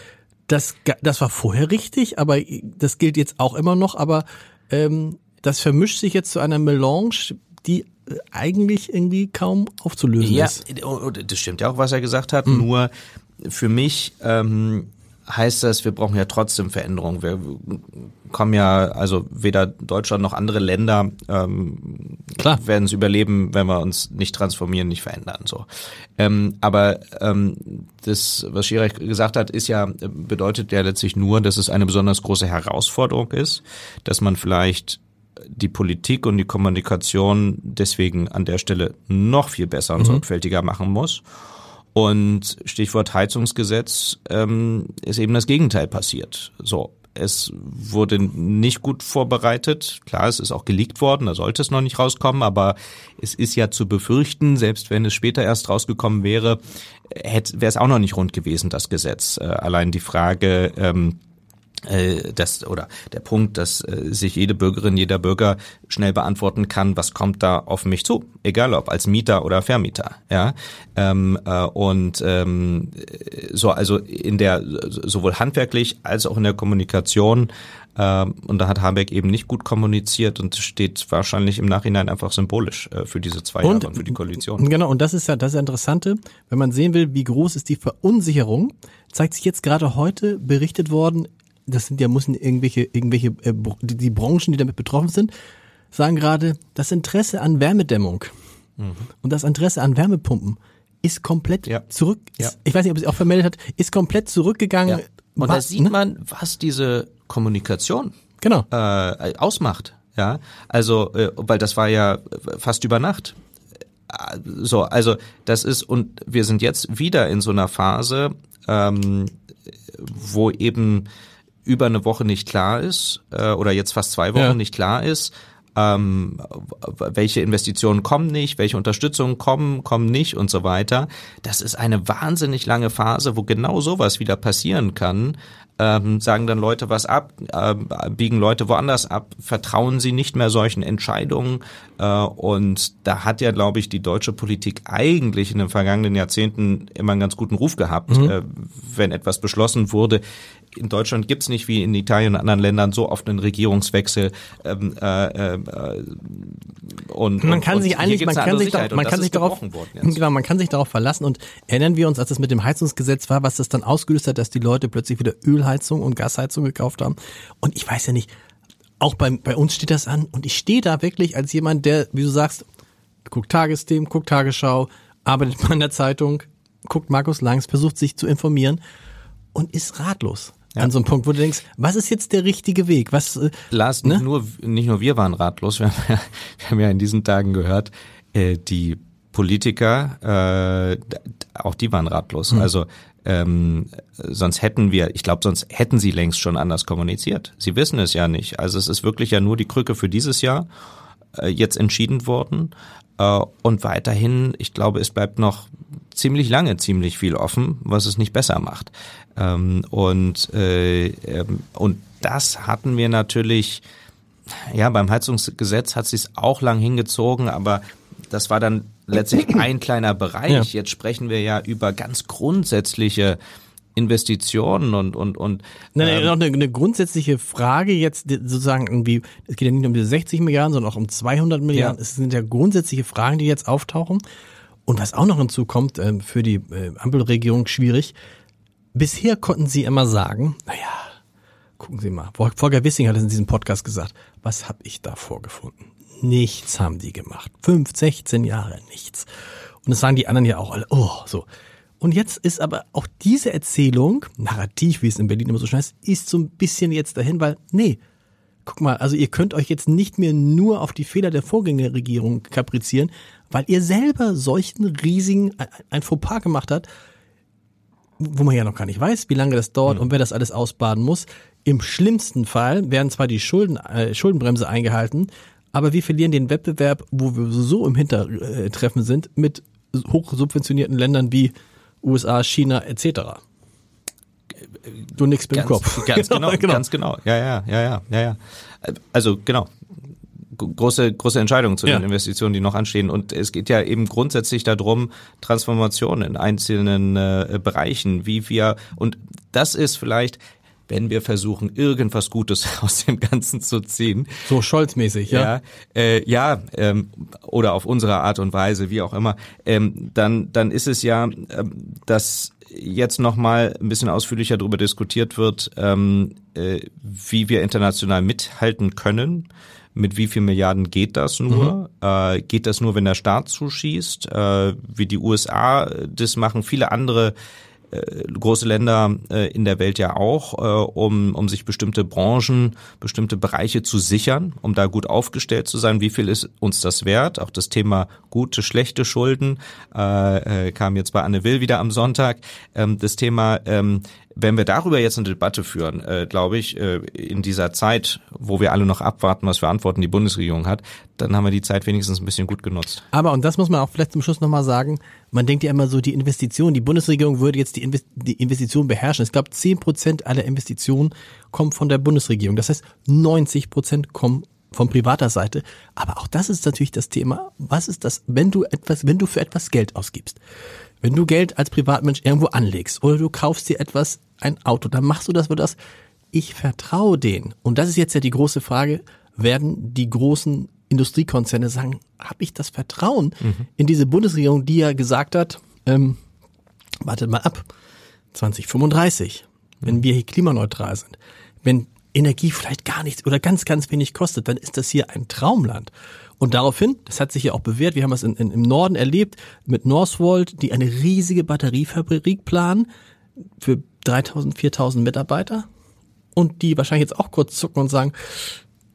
Das, das war vorher richtig, aber das gilt jetzt auch immer noch. Aber ähm, das vermischt sich jetzt zu einer Melange, die äh, eigentlich irgendwie kaum aufzulösen ja, ist. Ja, das stimmt ja auch, was er gesagt hat. Mhm. Nur für mich ähm, heißt das, wir brauchen ja trotzdem Veränderungen. Wir kommen ja, also weder Deutschland noch andere Länder ähm, Klar. werden es überleben, wenn wir uns nicht transformieren, nicht verändern. So. Ähm, aber ähm, das, was Schirach gesagt hat, ist ja, bedeutet ja letztlich nur, dass es eine besonders große Herausforderung ist, dass man vielleicht die Politik und die Kommunikation deswegen an der Stelle noch viel besser und mhm. sorgfältiger machen muss. Und Stichwort Heizungsgesetz ähm, ist eben das Gegenteil passiert. So, es wurde nicht gut vorbereitet. Klar, es ist auch geleakt worden, da sollte es noch nicht rauskommen, aber es ist ja zu befürchten, selbst wenn es später erst rausgekommen wäre, wäre es auch noch nicht rund gewesen, das Gesetz. Äh, allein die Frage, ähm, äh, das oder der Punkt, dass äh, sich jede Bürgerin, jeder Bürger schnell beantworten kann, was kommt da auf mich zu, egal ob als Mieter oder Vermieter, ja? Ähm, äh, und ähm, so also in der sowohl handwerklich als auch in der Kommunikation ähm, und da hat Habeck eben nicht gut kommuniziert und steht wahrscheinlich im Nachhinein einfach symbolisch äh, für diese zwei und, Jahre und für die Koalition. Genau und das ist ja das ist ja Interessante, wenn man sehen will, wie groß ist die Verunsicherung, zeigt sich jetzt gerade heute berichtet worden das sind ja müssen irgendwelche irgendwelche äh, die Branchen, die damit betroffen sind, sagen gerade, das Interesse an Wärmedämmung mhm. und das Interesse an Wärmepumpen ist komplett ja. zurück. Ist, ja. Ich weiß nicht, ob es auch vermeldet hat, ist komplett zurückgegangen. Ja. Und was, da sieht ne? man, was diese Kommunikation genau. äh, ausmacht. Ja, also äh, weil das war ja fast über Nacht. So, also das ist und wir sind jetzt wieder in so einer Phase, ähm, wo eben über eine Woche nicht klar ist äh, oder jetzt fast zwei Wochen ja. nicht klar ist, ähm, welche Investitionen kommen nicht, welche Unterstützungen kommen, kommen nicht und so weiter. Das ist eine wahnsinnig lange Phase, wo genau sowas wieder passieren kann. Ähm, sagen dann Leute was ab, äh, biegen Leute woanders ab, vertrauen sie nicht mehr solchen Entscheidungen. Äh, und da hat ja, glaube ich, die deutsche Politik eigentlich in den vergangenen Jahrzehnten immer einen ganz guten Ruf gehabt, mhm. äh, wenn etwas beschlossen wurde in Deutschland gibt's nicht wie in Italien und anderen Ländern so oft einen Regierungswechsel. Ähm, äh, äh, und, man kann und, sich eigentlich, man kann sich, da, man kann sich darauf, genau, man kann sich darauf verlassen. Und erinnern wir uns, als es mit dem Heizungsgesetz war, was das dann ausgelöst hat, dass die Leute plötzlich wieder Ölheizung und Gasheizung gekauft haben. Und ich weiß ja nicht, auch bei, bei uns steht das an. Und ich stehe da wirklich als jemand, der, wie du sagst, guckt Tagesthemen, guckt Tagesschau, arbeitet mal in der Zeitung, guckt Markus Langs, versucht sich zu informieren und ist ratlos ja. an so einem Punkt, wo du denkst, was ist jetzt der richtige Weg? Was, äh, Lars, ne? nicht, nur, nicht nur wir waren ratlos, *laughs* wir haben ja, wir haben ja in diesen Tagen gehört, äh, die Politiker, äh, auch die waren ratlos. Mhm. Also ähm, sonst hätten wir, ich glaube, sonst hätten sie längst schon anders kommuniziert. Sie wissen es ja nicht. Also es ist wirklich ja nur die Krücke für dieses Jahr äh, jetzt entschieden worden. Äh, und weiterhin, ich glaube, es bleibt noch ziemlich lange ziemlich viel offen, was es nicht besser macht. Ähm, und, äh, ähm, und das hatten wir natürlich, ja, beim Heizungsgesetz hat sich auch lang hingezogen, aber das war dann letztlich ein kleiner Bereich. Ja. Jetzt sprechen wir ja über ganz grundsätzliche Investitionen und und und Nein, ähm, noch eine, eine grundsätzliche Frage jetzt sozusagen irgendwie es geht ja nicht um diese 60 Milliarden, sondern auch um 200 Milliarden. Ja. Es sind ja grundsätzliche Fragen, die jetzt auftauchen und was auch noch hinzukommt äh, für die äh, Ampelregierung schwierig. Bisher konnten sie immer sagen, naja, gucken Sie mal, Volker Wissing hat es in diesem Podcast gesagt, was habe ich da vorgefunden? Nichts haben die gemacht. Fünf, 16 Jahre, nichts. Und das sagen die anderen ja auch alle, oh, so. Und jetzt ist aber auch diese Erzählung, narrativ, wie es in Berlin immer so schön heißt, ist so ein bisschen jetzt dahin, weil, nee, guck mal, also ihr könnt euch jetzt nicht mehr nur auf die Fehler der Vorgängerregierung kaprizieren, weil ihr selber solchen riesigen, ein Fauxpas gemacht habt, wo man ja noch gar nicht weiß, wie lange das dauert mhm. und wer das alles ausbaden muss. Im schlimmsten Fall werden zwar die Schulden, äh, Schuldenbremse eingehalten, aber wir verlieren den Wettbewerb, wo wir so im Hintertreffen sind, mit hochsubventionierten Ländern wie USA, China etc. Du nix mit dem Kopf. *laughs* Ganz genau, *laughs* genau, ganz genau. Ja, ja, ja, ja, ja, ja. Also genau. Große, große Entscheidungen zu ja. den Investitionen, die noch anstehen. Und es geht ja eben grundsätzlich darum, Transformation in einzelnen äh, Bereichen, wie wir, und das ist vielleicht, wenn wir versuchen, irgendwas Gutes *laughs* aus dem Ganzen zu ziehen. So Scholz-mäßig, ja. Ja, äh, ja ähm, oder auf unsere Art und Weise, wie auch immer, ähm, dann, dann ist es ja, ähm, dass jetzt nochmal ein bisschen ausführlicher darüber diskutiert wird, ähm, äh, wie wir international mithalten können. Mit wie viel Milliarden geht das nur? Mhm. Äh, geht das nur, wenn der Staat zuschießt? Äh, wie die USA das machen, viele andere äh, große Länder äh, in der Welt ja auch, äh, um, um sich bestimmte Branchen, bestimmte Bereiche zu sichern, um da gut aufgestellt zu sein. Wie viel ist uns das wert? Auch das Thema gute, schlechte Schulden äh, äh, kam jetzt bei Anne Will wieder am Sonntag. Ähm, das Thema ähm, wenn wir darüber jetzt eine Debatte führen, äh, glaube ich, äh, in dieser Zeit, wo wir alle noch abwarten, was für Antworten die Bundesregierung hat, dann haben wir die Zeit wenigstens ein bisschen gut genutzt. Aber, und das muss man auch vielleicht zum Schluss nochmal sagen, man denkt ja immer so, die Investition, die Bundesregierung würde jetzt die, Invest die Investition beherrschen. Ich glaube, zehn Prozent aller Investitionen kommen von der Bundesregierung. Das heißt, 90 Prozent kommen von privater Seite. Aber auch das ist natürlich das Thema. Was ist das, wenn du etwas, wenn du für etwas Geld ausgibst? Wenn du Geld als Privatmensch irgendwo anlegst oder du kaufst dir etwas, ein Auto, dann machst du das für das. Ich vertraue denen. Und das ist jetzt ja die große Frage, werden die großen Industriekonzerne sagen, habe ich das Vertrauen mhm. in diese Bundesregierung, die ja gesagt hat, ähm, wartet mal ab, 2035, mhm. wenn wir hier klimaneutral sind, wenn Energie vielleicht gar nichts oder ganz, ganz wenig kostet, dann ist das hier ein Traumland. Und daraufhin, das hat sich ja auch bewährt, wir haben es in, in, im Norden erlebt, mit Northvolt, die eine riesige Batteriefabrik planen für 3000, 4000 Mitarbeiter und die wahrscheinlich jetzt auch kurz zucken und sagen,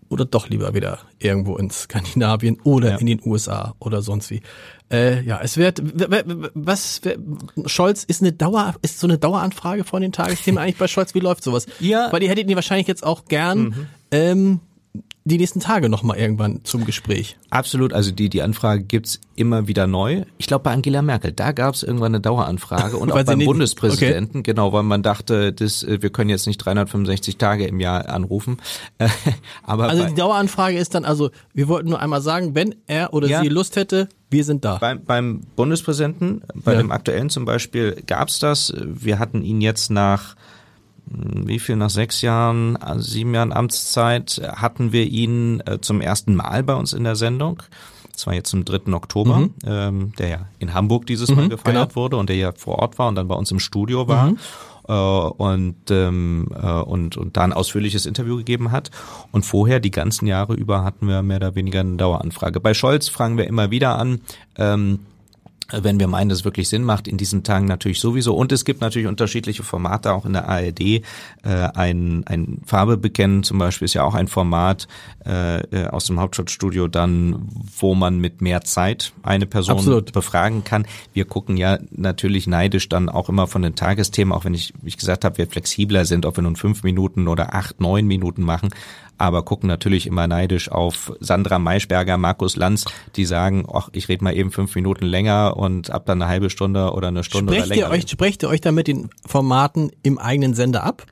oder doch lieber wieder irgendwo in Skandinavien oder ja. in den USA oder sonst wie. Äh, ja, es wird was Scholz ist eine Dauer ist so eine Daueranfrage von den Tagesthemen *laughs* eigentlich bei Scholz. Wie läuft sowas? Ja, weil die hättet ihr wahrscheinlich jetzt auch gern mhm. ähm, die nächsten Tage noch mal irgendwann zum Gespräch. Absolut, also die, die Anfrage gibt's immer wieder neu. Ich glaube bei Angela Merkel, da gab's irgendwann eine Daueranfrage und *laughs* auch beim Bundespräsidenten, okay. genau, weil man dachte, das, äh, wir können jetzt nicht 365 Tage im Jahr anrufen. *laughs* Aber also die Daueranfrage ist dann also, wir wollten nur einmal sagen, wenn er oder ja, sie Lust hätte, wir sind da. Beim, beim Bundespräsidenten, bei ja. dem aktuellen zum Beispiel, gab's das. Wir hatten ihn jetzt nach wie viel nach sechs Jahren, also sieben Jahren Amtszeit, hatten wir ihn äh, zum ersten Mal bei uns in der Sendung. Das war jetzt zum 3. Oktober, mhm. ähm, der ja in Hamburg dieses Mal mhm, gefeiert genau. wurde und der ja vor Ort war und dann bei uns im Studio war. Mhm. Äh, und, ähm, äh, und, und da ein ausführliches Interview gegeben hat. Und vorher, die ganzen Jahre über, hatten wir mehr oder weniger eine Daueranfrage. Bei Scholz fragen wir immer wieder an, ähm, wenn wir meinen, dass es wirklich Sinn macht, in diesen Tagen natürlich sowieso. Und es gibt natürlich unterschiedliche Formate, auch in der ARD. Äh, ein, ein Farbe bekennen zum Beispiel ist ja auch ein Format äh, äh aus dem Hauptstadtstudio dann, wo man mit mehr Zeit eine Person Absolut. befragen kann. Wir gucken ja natürlich neidisch dann auch immer von den Tagesthemen, auch wenn ich, wie ich gesagt habe, wir flexibler sind, ob wir nun fünf Minuten oder acht, neun Minuten machen aber gucken natürlich immer neidisch auf Sandra Maischberger, Markus Lanz, die sagen, ach, ich rede mal eben fünf Minuten länger und ab dann eine halbe Stunde oder eine Stunde sprecht oder länger. Ihr euch, sprecht ihr euch da mit den Formaten im eigenen Sender ab?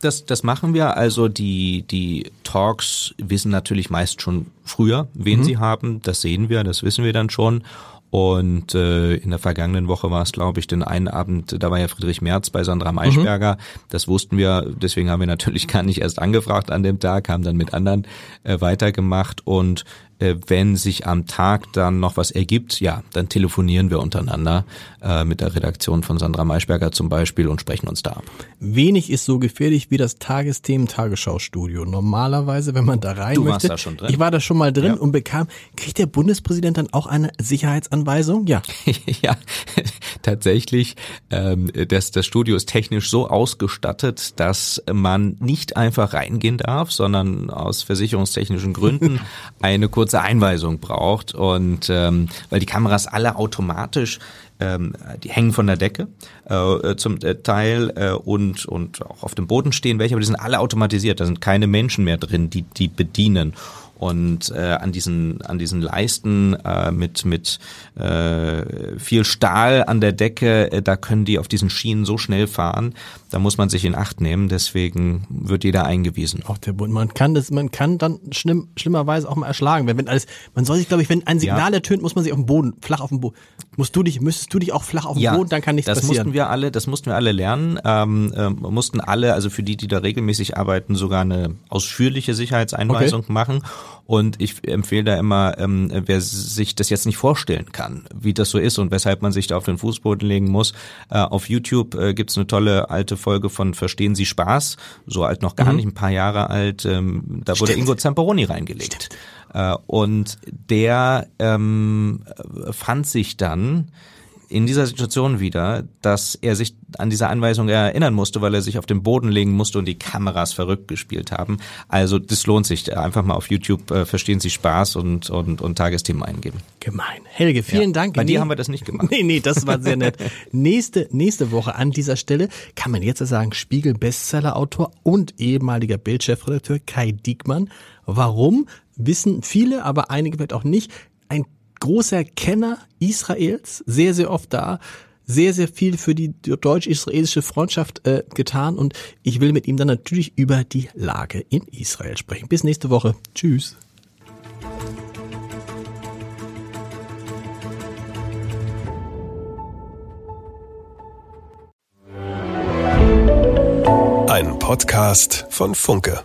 Das, das machen wir. Also die, die Talks wissen natürlich meist schon früher, wen mhm. sie haben. Das sehen wir, das wissen wir dann schon. Und äh, in der vergangenen Woche war es, glaube ich, den einen Abend, da war ja Friedrich Merz bei Sandra Maischberger. Mhm. Das wussten wir, deswegen haben wir natürlich *laughs* gar nicht erst angefragt an dem Tag, haben dann mit anderen äh, weitergemacht. Und äh, wenn sich am Tag dann noch was ergibt, ja, dann telefonieren wir untereinander äh, mit der Redaktion von Sandra Maischberger zum Beispiel und sprechen uns da ab. Wenig ist so gefährlich wie das Tagesthemen Tagesschau-Studio. Normalerweise, wenn man da rein du möchte. Warst da schon drin. Ich war da schon mal drin ja. und bekam, kriegt der Bundespräsident dann auch eine Sicherheitsanweisung? Ja. *laughs* ja, *laughs* tatsächlich. Ähm, das, das Studio ist technisch so ausgestattet, dass man nicht einfach reingehen darf, sondern aus versicherungstechnischen Gründen *laughs* eine kurze kurze Einweisung braucht und ähm, weil die Kameras alle automatisch ähm, die hängen von der Decke äh, zum Teil äh, und und auch auf dem Boden stehen welche, aber die sind alle automatisiert. Da sind keine Menschen mehr drin, die die bedienen und äh, an diesen an diesen Leisten äh, mit mit äh, viel Stahl an der Decke, äh, da können die auf diesen Schienen so schnell fahren, da muss man sich in Acht nehmen. Deswegen wird jeder eingewiesen. Auch der Bund. Man kann das, man kann dann schlimm, schlimmerweise auch mal erschlagen. Wenn, wenn alles, man soll sich, glaube ich, wenn ein Signal ja. ertönt, muss man sich auf dem Boden, flach auf dem Boden. Musst du dich, müsstest du dich auch flach auf dem ja, Boden, dann kann nichts das passieren. Das mussten wir alle, das mussten wir alle lernen. Ähm, äh, mussten alle, also für die, die da regelmäßig arbeiten, sogar eine ausführliche Sicherheitseinweisung okay. machen. Und ich empfehle da immer, ähm, wer sich das jetzt nicht vorstellen kann, wie das so ist und weshalb man sich da auf den Fußboden legen muss. Äh, auf YouTube äh, gibt's eine tolle alte Folge von Verstehen Sie Spaß, so alt noch gar mhm. nicht, ein paar Jahre alt. Ähm, da wurde Stimmt. Ingo Zamperoni reingelegt. Äh, und der ähm, fand sich dann in dieser Situation wieder, dass er sich an diese Anweisung erinnern musste, weil er sich auf den Boden legen musste und die Kameras verrückt gespielt haben. Also das lohnt sich. Einfach mal auf YouTube äh, verstehen Sie Spaß und, und, und Tagesthemen eingeben. Gemein. Helge, vielen ja. Dank. Bei nee, dir haben wir das nicht gemacht. *laughs* Nee, nee, das war sehr nett. nächste, nächste Woche an dieser Stelle kann man jetzt sagen, Spiegel Bestseller-Autor und ehemaliger Bildchefredakteur Kai Diekmann. Warum? Wissen viele, aber einige wird auch nicht. Ein großer Kenner Israels, sehr, sehr oft da, sehr, sehr viel für die deutsch-israelische Freundschaft äh, getan und ich will mit ihm dann natürlich über die Lage in Israel sprechen. Bis nächste Woche. Tschüss. Ein Podcast von Funke.